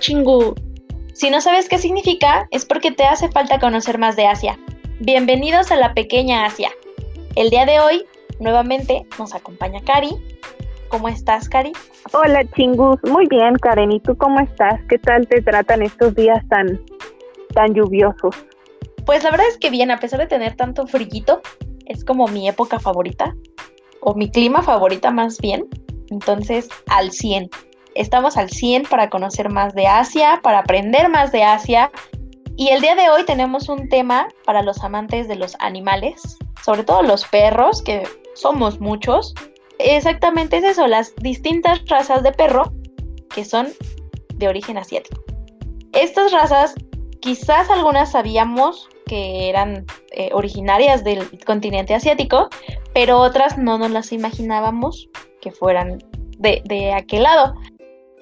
Chingu. Si no sabes qué significa, es porque te hace falta conocer más de Asia. Bienvenidos a la pequeña Asia. El día de hoy, nuevamente, nos acompaña Cari. ¿Cómo estás, Cari? Hola, Chingus. Muy bien, Karen. ¿Y tú cómo estás? ¿Qué tal te tratan estos días tan, tan lluviosos? Pues la verdad es que bien, a pesar de tener tanto frillito, es como mi época favorita, o mi clima favorita más bien. Entonces, al 100 estamos al 100 para conocer más de Asia, para aprender más de Asia. Y el día de hoy tenemos un tema para los amantes de los animales, sobre todo los perros, que somos muchos. Exactamente es eso, las distintas razas de perro que son de origen asiático. Estas razas, quizás algunas sabíamos que eran eh, originarias del continente asiático, pero otras no nos las imaginábamos que fueran de, de aquel lado.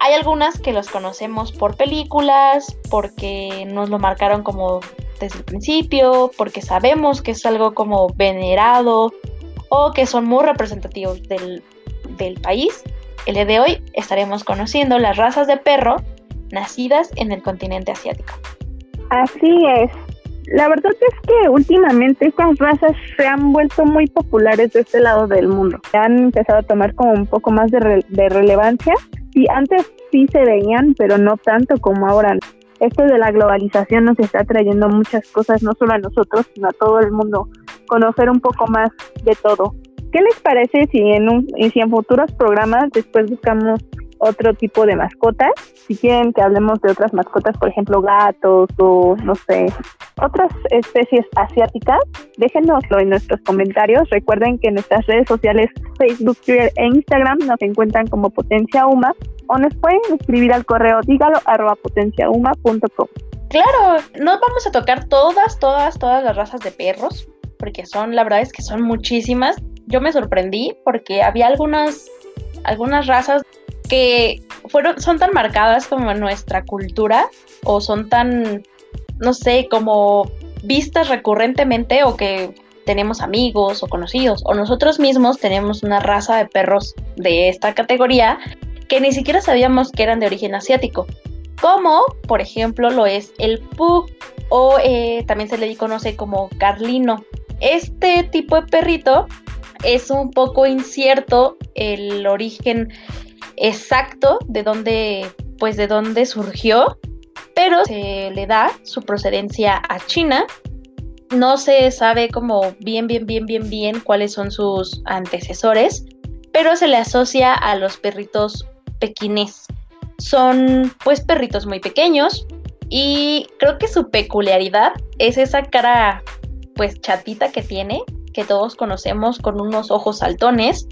Hay algunas que los conocemos por películas, porque nos lo marcaron como desde el principio, porque sabemos que es algo como venerado o que son muy representativos del, del país. El día de hoy estaremos conociendo las razas de perro nacidas en el continente asiático. Así es. La verdad es que últimamente estas razas se han vuelto muy populares de este lado del mundo. Han empezado a tomar como un poco más de, de relevancia Sí, antes sí se veían, pero no tanto como ahora. Esto de la globalización nos está trayendo muchas cosas, no solo a nosotros, sino a todo el mundo, conocer un poco más de todo. ¿Qué les parece si en, un, si en futuros programas después buscamos otro tipo de mascotas. Si quieren que hablemos de otras mascotas, por ejemplo, gatos o no sé, otras especies asiáticas, déjenoslo en nuestros comentarios. Recuerden que en nuestras redes sociales, Facebook, Twitter e Instagram nos encuentran como Potencia Uma o nos pueden escribir al correo dígalo arroba potenciauma.com. Claro, no vamos a tocar todas, todas, todas las razas de perros, porque son, la verdad es que son muchísimas. Yo me sorprendí porque había algunas, algunas razas que fueron, son tan marcadas como nuestra cultura o son tan, no sé, como vistas recurrentemente o que tenemos amigos o conocidos o nosotros mismos tenemos una raza de perros de esta categoría que ni siquiera sabíamos que eran de origen asiático, como por ejemplo lo es el Pug o eh, también se le conoce como Carlino. Este tipo de perrito es un poco incierto el origen exacto de dónde, pues de dónde surgió, pero se le da su procedencia a China. No se sabe como bien, bien, bien, bien, bien cuáles son sus antecesores, pero se le asocia a los perritos pequinés. Son pues perritos muy pequeños y creo que su peculiaridad es esa cara pues chatita que tiene, que todos conocemos con unos ojos saltones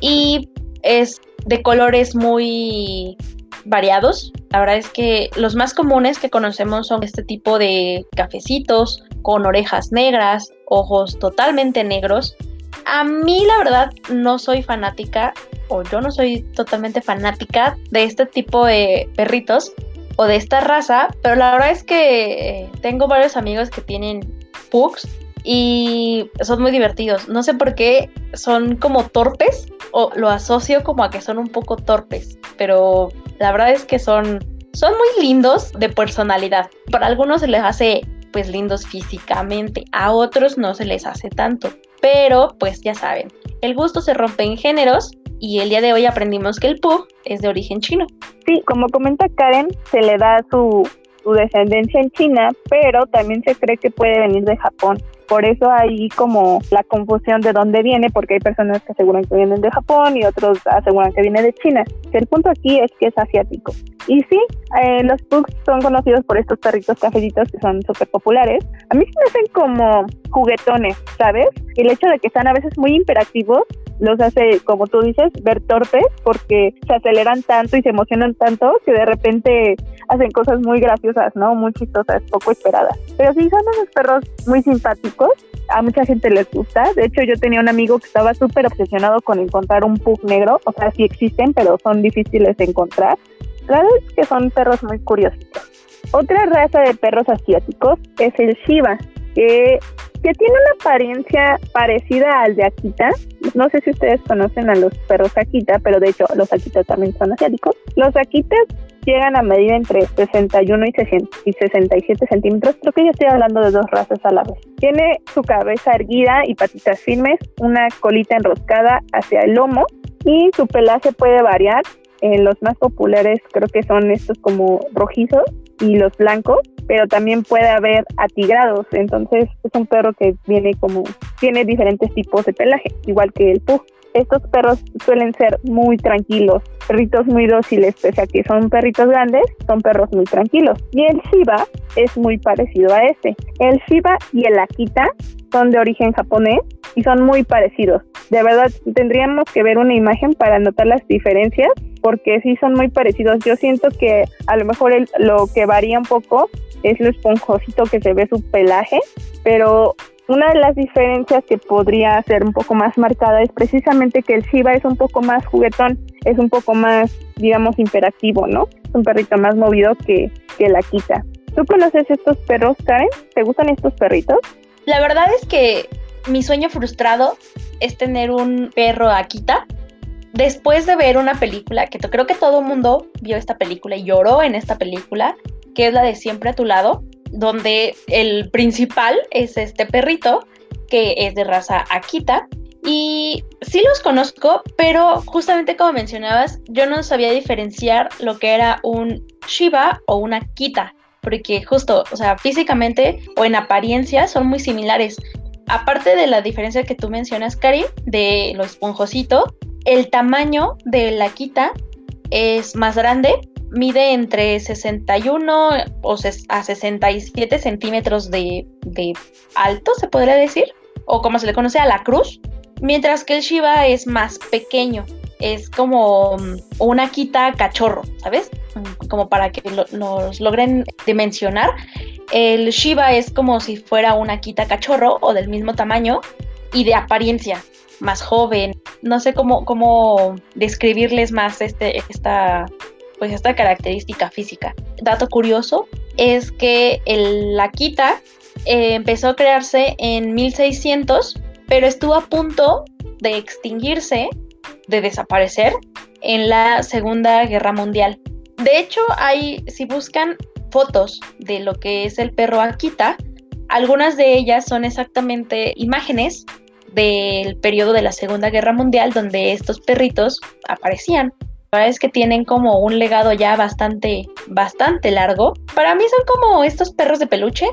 y es de colores muy variados. La verdad es que los más comunes que conocemos son este tipo de cafecitos con orejas negras, ojos totalmente negros. A mí la verdad no soy fanática o yo no soy totalmente fanática de este tipo de perritos o de esta raza, pero la verdad es que tengo varios amigos que tienen pugs y son muy divertidos. No sé por qué son como torpes o lo asocio como a que son un poco torpes, pero la verdad es que son son muy lindos de personalidad. Para algunos se les hace pues lindos físicamente, a otros no se les hace tanto. Pero pues ya saben, el gusto se rompe en géneros y el día de hoy aprendimos que el pug es de origen chino. Sí, como comenta Karen, se le da su, su descendencia en China, pero también se cree que puede venir de Japón. Por eso hay como la confusión de dónde viene, porque hay personas que aseguran que vienen de Japón y otros aseguran que viene de China. El punto aquí es que es asiático. Y sí, eh, los pugs son conocidos por estos perritos cafecitos que son súper populares. A mí se me hacen como juguetones, ¿sabes? El hecho de que están a veces muy imperativos los hace, como tú dices, ver torpes porque se aceleran tanto y se emocionan tanto que de repente hacen cosas muy graciosas, ¿no? Muy chistosas, poco esperadas. Pero sí, son unos perros muy simpáticos. A mucha gente les gusta. De hecho, yo tenía un amigo que estaba súper obsesionado con encontrar un pug negro. O sea, sí existen, pero son difíciles de encontrar. Claro es que son perros muy curiosos. Otra raza de perros asiáticos es el Shiba, que que tiene una apariencia parecida al de Akita. No sé si ustedes conocen a los perros Akita, pero de hecho los Akita también son asiáticos. Los Akitas llegan a medir entre 61 y, 67 centímetros. Creo que yo estoy hablando de dos razas a la vez. Tiene su cabeza erguida y patitas firmes, una colita enroscada hacia el lomo y su pelaje puede variar. Eh, los más populares creo que son estos como rojizos y los blancos, pero también puede haber atigrados. Entonces es un perro que viene como, tiene diferentes tipos de pelaje, igual que el pug. Estos perros suelen ser muy tranquilos, perritos muy dóciles, pese a que son perritos grandes, son perros muy tranquilos. Y el Shiba es muy parecido a este. El Shiba y el Akita son de origen japonés y son muy parecidos. De verdad, tendríamos que ver una imagen para notar las diferencias, porque sí son muy parecidos. Yo siento que a lo mejor lo que varía un poco es lo esponjosito que se ve su pelaje, pero una de las diferencias que podría ser un poco más marcada es precisamente que el Shiba es un poco más juguetón, es un poco más, digamos, imperativo, ¿no? Es un perrito más movido que, que la Kita. ¿Tú conoces estos perros, Karen? ¿Te gustan estos perritos? La verdad es que mi sueño frustrado es tener un perro Akita. Después de ver una película, que creo que todo el mundo vio esta película y lloró en esta película, que es la de Siempre a tu lado, donde el principal es este perrito que es de raza Akita. Y sí los conozco, pero justamente como mencionabas, yo no sabía diferenciar lo que era un Shiba o una Akita, porque justo, o sea, físicamente o en apariencia son muy similares. Aparte de la diferencia que tú mencionas, Cari, de lo esponjosito, el tamaño de la Akita es más grande mide entre 61 o a 67 centímetros de, alto, se podría decir, o como se le conoce a la cruz, mientras que el Shiba es más pequeño, es como mm, una quita cachorro, ¿sabes? Mm, como para que nos logren dimensionar. El Shiba es como si fuera una quita cachorro o del mismo tamaño y de apariencia más joven. No sé cómo, cómo describirles más este, esta pues esta característica física. Dato curioso es que el Akita eh, empezó a crearse en 1600, pero estuvo a punto de extinguirse, de desaparecer en la Segunda Guerra Mundial. De hecho, hay, si buscan fotos de lo que es el perro Akita, algunas de ellas son exactamente imágenes del periodo de la Segunda Guerra Mundial donde estos perritos aparecían es que tienen como un legado ya bastante, bastante largo. Para mí son como estos perros de peluche,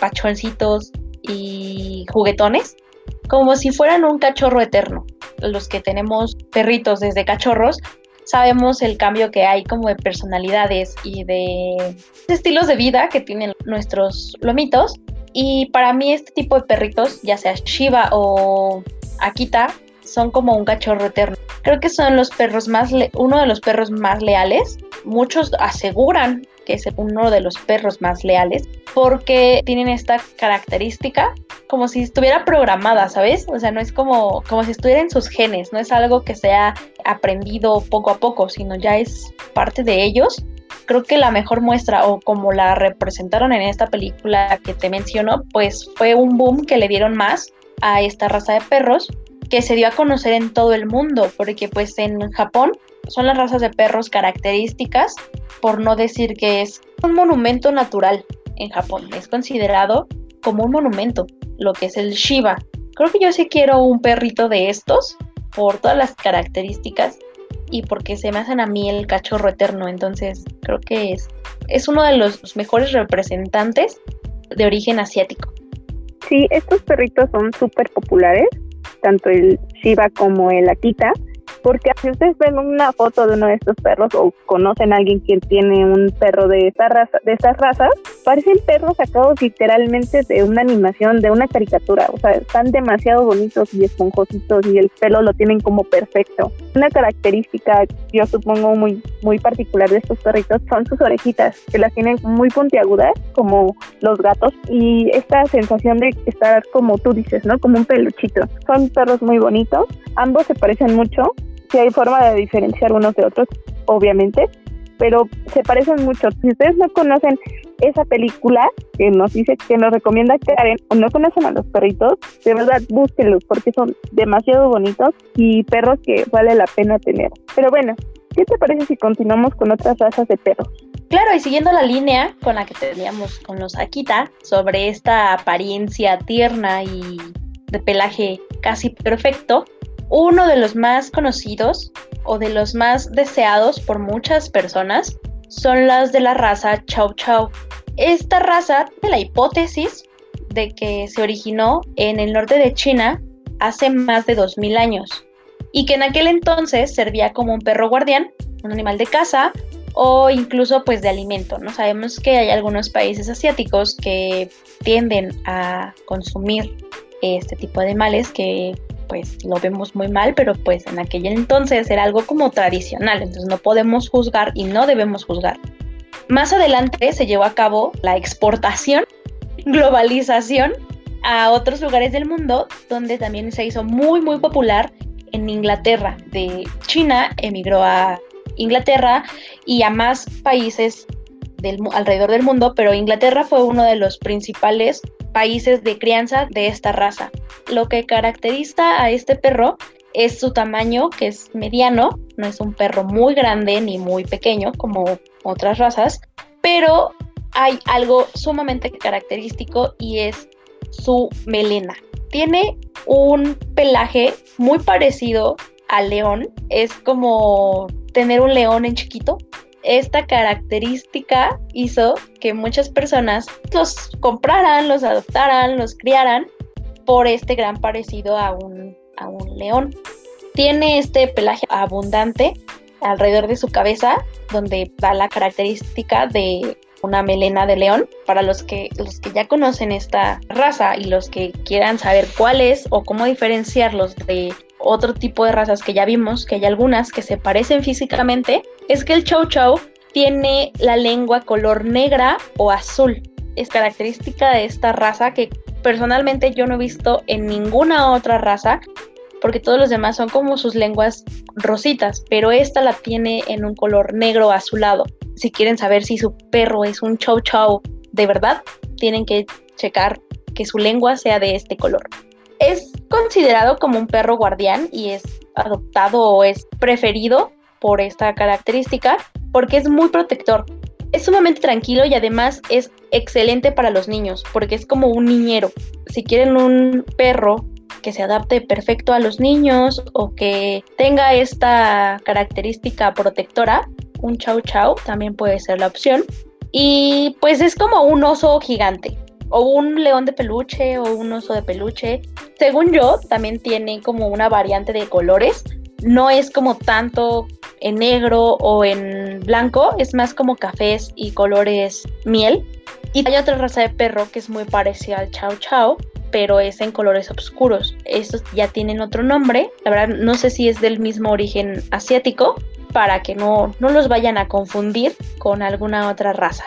pachoncitos y juguetones, como si fueran un cachorro eterno. Los que tenemos perritos desde cachorros, sabemos el cambio que hay como de personalidades y de estilos de vida que tienen nuestros lomitos. Y para mí este tipo de perritos, ya sea Shiba o Akita, son como un cachorro eterno. Creo que son los perros más, uno de los perros más leales. Muchos aseguran que es uno de los perros más leales porque tienen esta característica como si estuviera programada, ¿sabes? O sea, no es como, como si estuviera en sus genes, no es algo que se ha aprendido poco a poco, sino ya es parte de ellos. Creo que la mejor muestra o como la representaron en esta película que te menciono, pues fue un boom que le dieron más a esta raza de perros que se dio a conocer en todo el mundo, porque pues en Japón son las razas de perros características, por no decir que es un monumento natural en Japón, es considerado como un monumento, lo que es el Shiba. Creo que yo sí quiero un perrito de estos, por todas las características y porque se me hacen a mí el cachorro eterno, entonces creo que es, es uno de los mejores representantes de origen asiático. Sí, estos perritos son súper populares tanto el Shiba como el Akita, porque si ustedes ven una foto de uno de estos perros o conocen a alguien que tiene un perro de esta raza, de estas razas, parecen perros sacados literalmente de una animación, de una caricatura, o sea, están demasiado bonitos y esponjositos y el pelo lo tienen como perfecto. Una característica, yo supongo muy muy particular de estos perritos son sus orejitas, que las tienen muy puntiagudas como los gatos y esta sensación de estar como tú dices, ¿no? Como un peluchito. Son perros muy bonitos, ambos se parecen mucho si hay forma de diferenciar unos de otros, obviamente, pero se parecen mucho. Si ustedes no conocen esa película que nos dice que nos recomienda Karen o no conocen a los perritos, de verdad búsquenlos porque son demasiado bonitos y perros que vale la pena tener. Pero bueno, ¿Qué te parece si continuamos con otras razas de perros? Claro, y siguiendo la línea con la que teníamos con los Akita, sobre esta apariencia tierna y de pelaje casi perfecto, uno de los más conocidos o de los más deseados por muchas personas son las de la raza Chow Chow. Esta raza de la hipótesis de que se originó en el norte de China hace más de 2000 años y que en aquel entonces servía como un perro guardián, un animal de caza o incluso pues de alimento. No sabemos que hay algunos países asiáticos que tienden a consumir este tipo de animales que pues lo vemos muy mal, pero pues en aquel entonces era algo como tradicional, entonces no podemos juzgar y no debemos juzgar. Más adelante se llevó a cabo la exportación, globalización a otros lugares del mundo, donde también se hizo muy muy popular en Inglaterra. De China emigró a Inglaterra y a más países alrededor del mundo, pero Inglaterra fue uno de los principales países de crianza de esta raza. Lo que caracteriza a este perro es su tamaño, que es mediano, no es un perro muy grande ni muy pequeño como otras razas, pero hay algo sumamente característico y es su melena. Tiene un pelaje muy parecido al león, es como tener un león en chiquito, esta característica hizo que muchas personas los compraran, los adoptaran, los criaran por este gran parecido a un, a un león. Tiene este pelaje abundante alrededor de su cabeza, donde va la característica de una melena de león. Para los que, los que ya conocen esta raza y los que quieran saber cuál es o cómo diferenciarlos de otro tipo de razas que ya vimos, que hay algunas que se parecen físicamente, es que el chow chow tiene la lengua color negra o azul. Es característica de esta raza que personalmente yo no he visto en ninguna otra raza, porque todos los demás son como sus lenguas rositas, pero esta la tiene en un color negro azulado. Si quieren saber si su perro es un chow chow de verdad, tienen que checar que su lengua sea de este color. Es considerado como un perro guardián y es adoptado o es preferido por esta característica porque es muy protector. Es sumamente tranquilo y además es excelente para los niños porque es como un niñero. Si quieren un perro que se adapte perfecto a los niños o que tenga esta característica protectora, un chau chau también puede ser la opción. Y pues es como un oso gigante o un león de peluche o un oso de peluche. Según yo, también tiene como una variante de colores. No es como tanto en negro o en blanco, es más como cafés y colores miel. Y hay otra raza de perro que es muy parecida al Chow Chow, pero es en colores oscuros. Estos ya tienen otro nombre. La verdad, no sé si es del mismo origen asiático, para que no, no los vayan a confundir con alguna otra raza.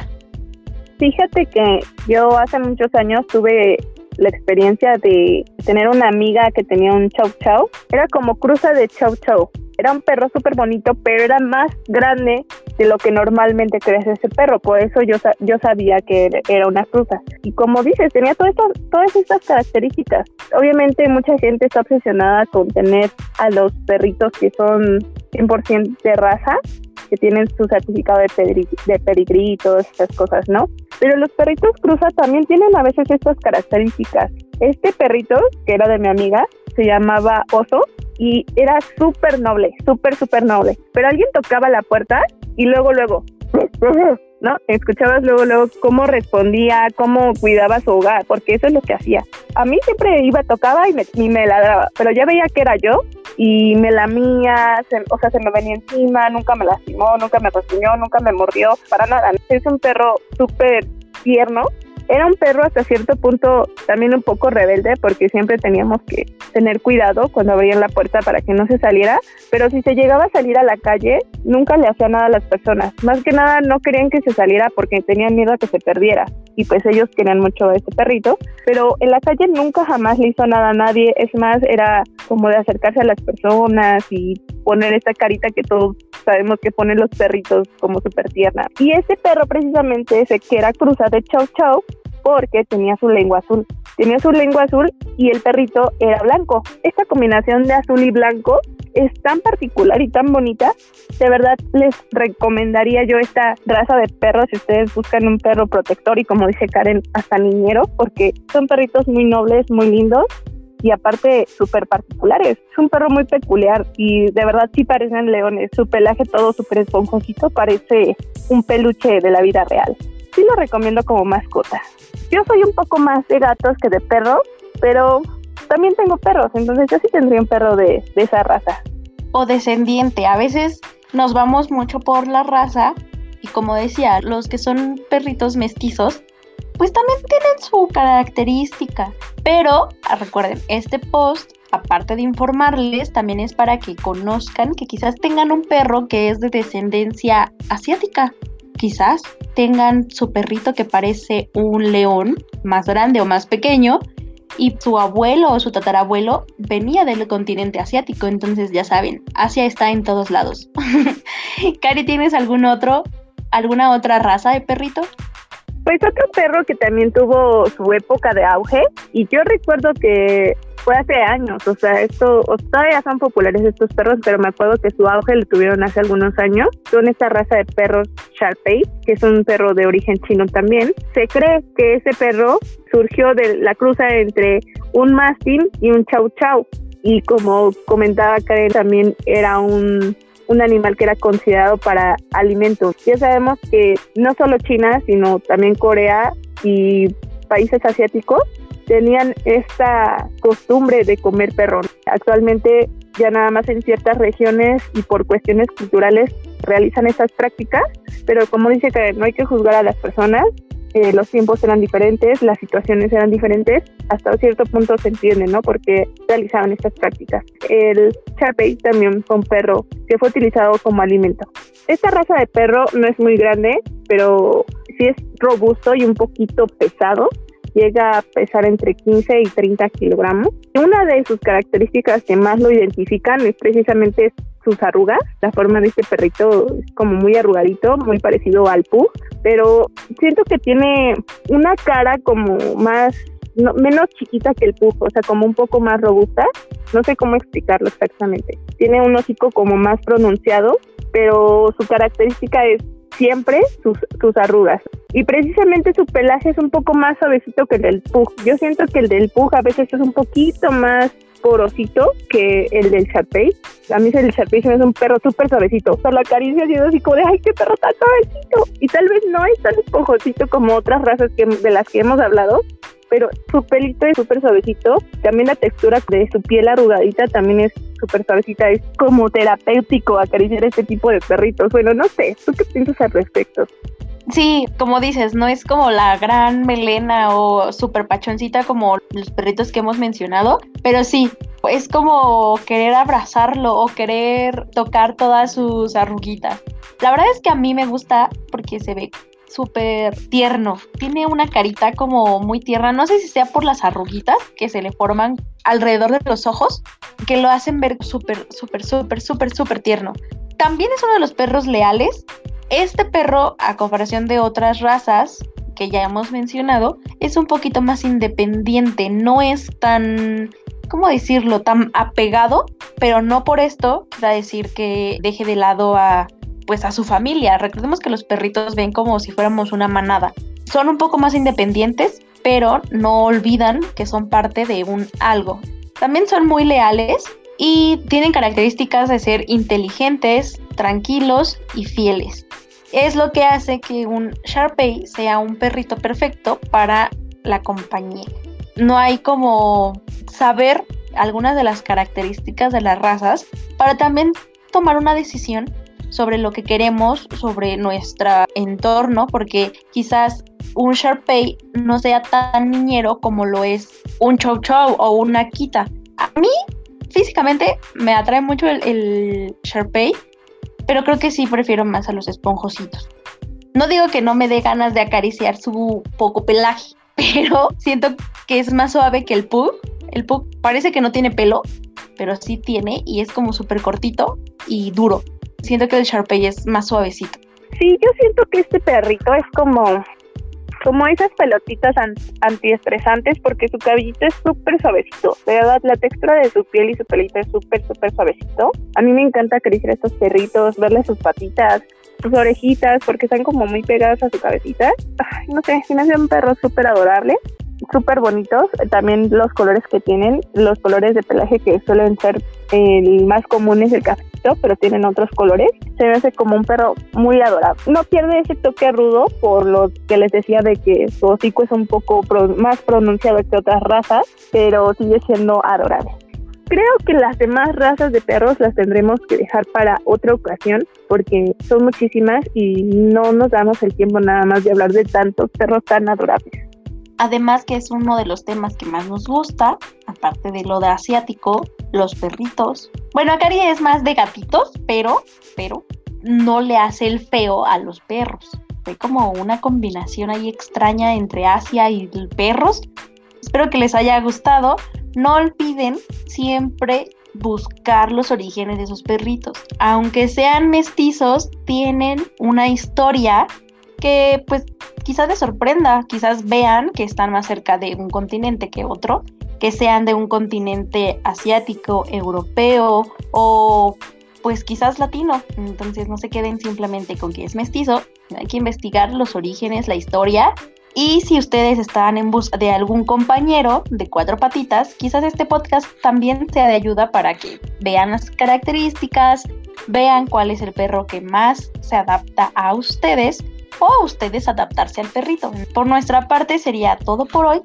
Fíjate que yo hace muchos años tuve la experiencia de tener una amiga que tenía un chow chow. Era como cruza de chow chow. Era un perro súper bonito, pero era más grande de lo que normalmente crece ese perro. Por eso yo, yo sabía que era una cruza. Y como dices, tenía todo esto, todas estas características. Obviamente mucha gente está obsesionada con tener a los perritos que son 100% de raza, que tienen su certificado de, de pedigrí y todas estas cosas, ¿no? Pero los perritos cruza también tienen a veces estas características. Este perrito, que era de mi amiga, se llamaba Oso y era súper noble, súper, súper noble. Pero alguien tocaba la puerta y luego, luego, ¿no? Escuchabas luego, luego cómo respondía, cómo cuidaba su hogar, porque eso es lo que hacía. A mí siempre iba, tocaba y me, y me ladraba, pero ya veía que era yo y me lamía, o sea, se me venía encima, nunca me lastimó, nunca me rasguñó, nunca me mordió, para nada. Es un perro súper tierno era un perro hasta cierto punto también un poco rebelde porque siempre teníamos que tener cuidado cuando abrían la puerta para que no se saliera, pero si se llegaba a salir a la calle, nunca le hacía nada a las personas. Más que nada no querían que se saliera porque tenían miedo a que se perdiera y pues ellos querían mucho a este perrito, pero en la calle nunca jamás le hizo nada a nadie, es más, era como de acercarse a las personas y poner esa carita que todos sabemos que ponen los perritos como súper tierna. Y ese perro precisamente, ese que era cruza de Chau Chau, porque tenía su lengua azul. Tenía su lengua azul y el perrito era blanco. Esta combinación de azul y blanco es tan particular y tan bonita. De verdad les recomendaría yo esta raza de perros si ustedes buscan un perro protector y como dice Karen, hasta niñero, porque son perritos muy nobles, muy lindos y aparte súper particulares. Es un perro muy peculiar y de verdad sí parecen leones. Su pelaje todo súper esponjosito parece un peluche de la vida real. Sí lo recomiendo como mascota. Yo soy un poco más de gatos que de perros, pero también tengo perros, entonces yo sí tendría un perro de, esa raza. O descendiente. A veces nos vamos mucho por la raza y como decía, los que son perritos mestizos pues también tienen su característica. Pero ah, recuerden, este post, aparte de informarles, también es para que conozcan que quizás tengan un perro que es de descendencia asiática. Quizás tengan su perrito que parece un león más grande o más pequeño y su abuelo o su tatarabuelo venía del continente asiático, entonces ya saben, Asia está en todos lados. Cari, ¿tienes algún otro, alguna otra raza de perrito? Pues otro perro que también tuvo su época de auge y yo recuerdo que fue hace años, o sea, esto todavía son populares estos perros, pero me acuerdo que su auge lo tuvieron hace algunos años. Son esta raza de perros Sharpei, que es un perro de origen chino también. Se cree que ese perro surgió de la cruza entre un mastín y un chau chau. Y como comentaba Karen, también era un un animal que era considerado para alimentos. Ya sabemos que no solo China, sino también Corea y países asiáticos tenían esta costumbre de comer perro. Actualmente ya nada más en ciertas regiones y por cuestiones culturales realizan estas prácticas, pero como dice que no hay que juzgar a las personas, eh, los tiempos eran diferentes, las situaciones eran diferentes, hasta cierto punto se entiende, ¿no? Porque realizaban estas prácticas. El Sharpei también fue un perro que fue utilizado como alimento. Esta raza de perro no es muy grande, pero sí es robusto y un poquito pesado. Llega a pesar entre 15 y 30 kilogramos. Una de sus características que más lo identifican es precisamente sus arrugas. La forma de este perrito es como muy arrugadito, muy parecido al Pug, pero siento que tiene una cara como más menos chiquita que el Pug, o sea, como un poco más robusta. No sé cómo explicarlo exactamente. Tiene un hocico como más pronunciado, pero su característica es siempre sus, sus arrugas. Y precisamente su pelaje es un poco más suavecito que el del Pug. Yo siento que el del Pug a veces es un poquito más porosito que el del Sharpei. A mí el Sharpei se me un perro súper suavecito. O sea, la caricia ha así como de, ay, qué perro tan suavecito. Y tal vez no es tan esponjosito como otras razas que, de las que hemos hablado, pero su pelito es súper suavecito. También la textura de su piel arrugadita también es súper suavecita. Es como terapéutico acariciar este tipo de perritos. Bueno, no sé, ¿tú qué piensas al respecto? Sí, como dices, no es como la gran melena o super pachoncita como los perritos que hemos mencionado, pero sí, es como querer abrazarlo o querer tocar todas sus arruguitas. La verdad es que a mí me gusta porque se ve súper tierno. Tiene una carita como muy tierna. No sé si sea por las arruguitas que se le forman alrededor de los ojos, que lo hacen ver súper, súper, súper, súper, súper tierno. También es uno de los perros leales este perro, a comparación de otras razas que ya hemos mencionado, es un poquito más independiente, no es tan, ¿cómo decirlo?, tan apegado, pero no por esto quiere decir que deje de lado a pues a su familia. Recordemos que los perritos ven como si fuéramos una manada. Son un poco más independientes, pero no olvidan que son parte de un algo. También son muy leales y tienen características de ser inteligentes, tranquilos y fieles es lo que hace que un Sharpei sea un perrito perfecto para la compañía. No hay como saber algunas de las características de las razas para también tomar una decisión sobre lo que queremos, sobre nuestro entorno, porque quizás un Sharpei no sea tan niñero como lo es un Chow Chow o una Akita. A mí, físicamente, me atrae mucho el, el Sharpei pero creo que sí prefiero más a los esponjositos. No digo que no me dé ganas de acariciar su poco pelaje, pero siento que es más suave que el pug. El pug parece que no tiene pelo, pero sí tiene y es como súper cortito y duro. Siento que el Sharpei es más suavecito. Sí, yo siento que este perrito es como como esas pelotitas antiestresantes porque su cabellito es súper suavecito. De verdad, la textura de su piel y su pelito es súper, súper suavecito. A mí me encanta acariciar a estos perritos, verle sus patitas, sus orejitas, porque están como muy pegadas a su cabecita. no sé, me hace un perro súper adorable súper bonitos. También los colores que tienen, los colores de pelaje que suelen ser el más comunes el cafecito, pero tienen otros colores. Se me hace como un perro muy adorable. No pierde ese toque rudo por lo que les decía de que su hocico es un poco más pronunciado que otras razas, pero sigue siendo adorable. Creo que las demás razas de perros las tendremos que dejar para otra ocasión porque son muchísimas y no nos damos el tiempo nada más de hablar de tantos perros tan adorables. Además que es uno de los temas que más nos gusta, aparte de lo de asiático, los perritos. Bueno, Akari es más de gatitos, pero, pero no le hace el feo a los perros. Fue como una combinación ahí extraña entre Asia y perros. Espero que les haya gustado. No olviden siempre buscar los orígenes de sus perritos. Aunque sean mestizos, tienen una historia que pues quizás les sorprenda, quizás vean que están más cerca de un continente que otro, que sean de un continente asiático, europeo o pues quizás latino. Entonces no se queden simplemente con que es mestizo, hay que investigar los orígenes, la historia. Y si ustedes están en busca de algún compañero de cuatro patitas, quizás este podcast también sea de ayuda para que vean las características, vean cuál es el perro que más se adapta a ustedes o ustedes adaptarse al perrito. Por nuestra parte sería todo por hoy.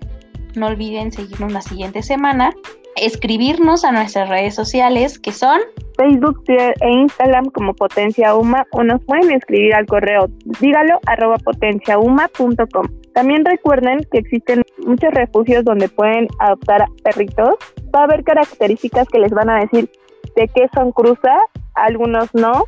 No olviden seguirnos la siguiente semana, escribirnos a nuestras redes sociales que son Facebook e Instagram como Potencia Uma o nos pueden escribir al correo dígalo arroba potenciauma.com. También recuerden que existen muchos refugios donde pueden adoptar perritos. Va a haber características que les van a decir de qué son cruza, algunos no,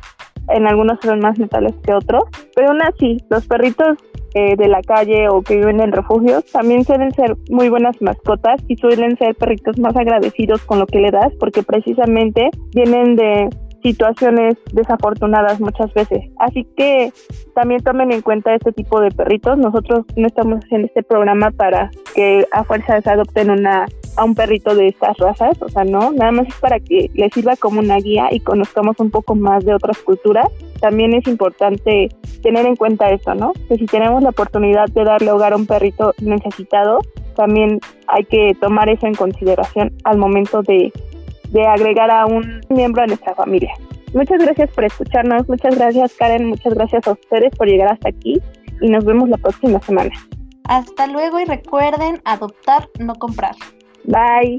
en algunos son más metales que otros, pero aún así, los perritos eh, de la calle o que viven en refugios también suelen ser muy buenas mascotas y suelen ser perritos más agradecidos con lo que le das porque precisamente vienen de situaciones desafortunadas muchas veces. Así que también tomen en cuenta este tipo de perritos. Nosotros no estamos en este programa para que a fuerza se adopten una a un perrito de estas razas, o sea, no, nada más es para que les sirva como una guía y conozcamos un poco más de otras culturas. También es importante tener en cuenta eso, ¿no? Que si tenemos la oportunidad de darle hogar a un perrito necesitado, también hay que tomar eso en consideración al momento de de agregar a un miembro de nuestra familia. Muchas gracias por escucharnos, muchas gracias Karen, muchas gracias a ustedes por llegar hasta aquí y nos vemos la próxima semana. Hasta luego y recuerden adoptar, no comprar. Bye.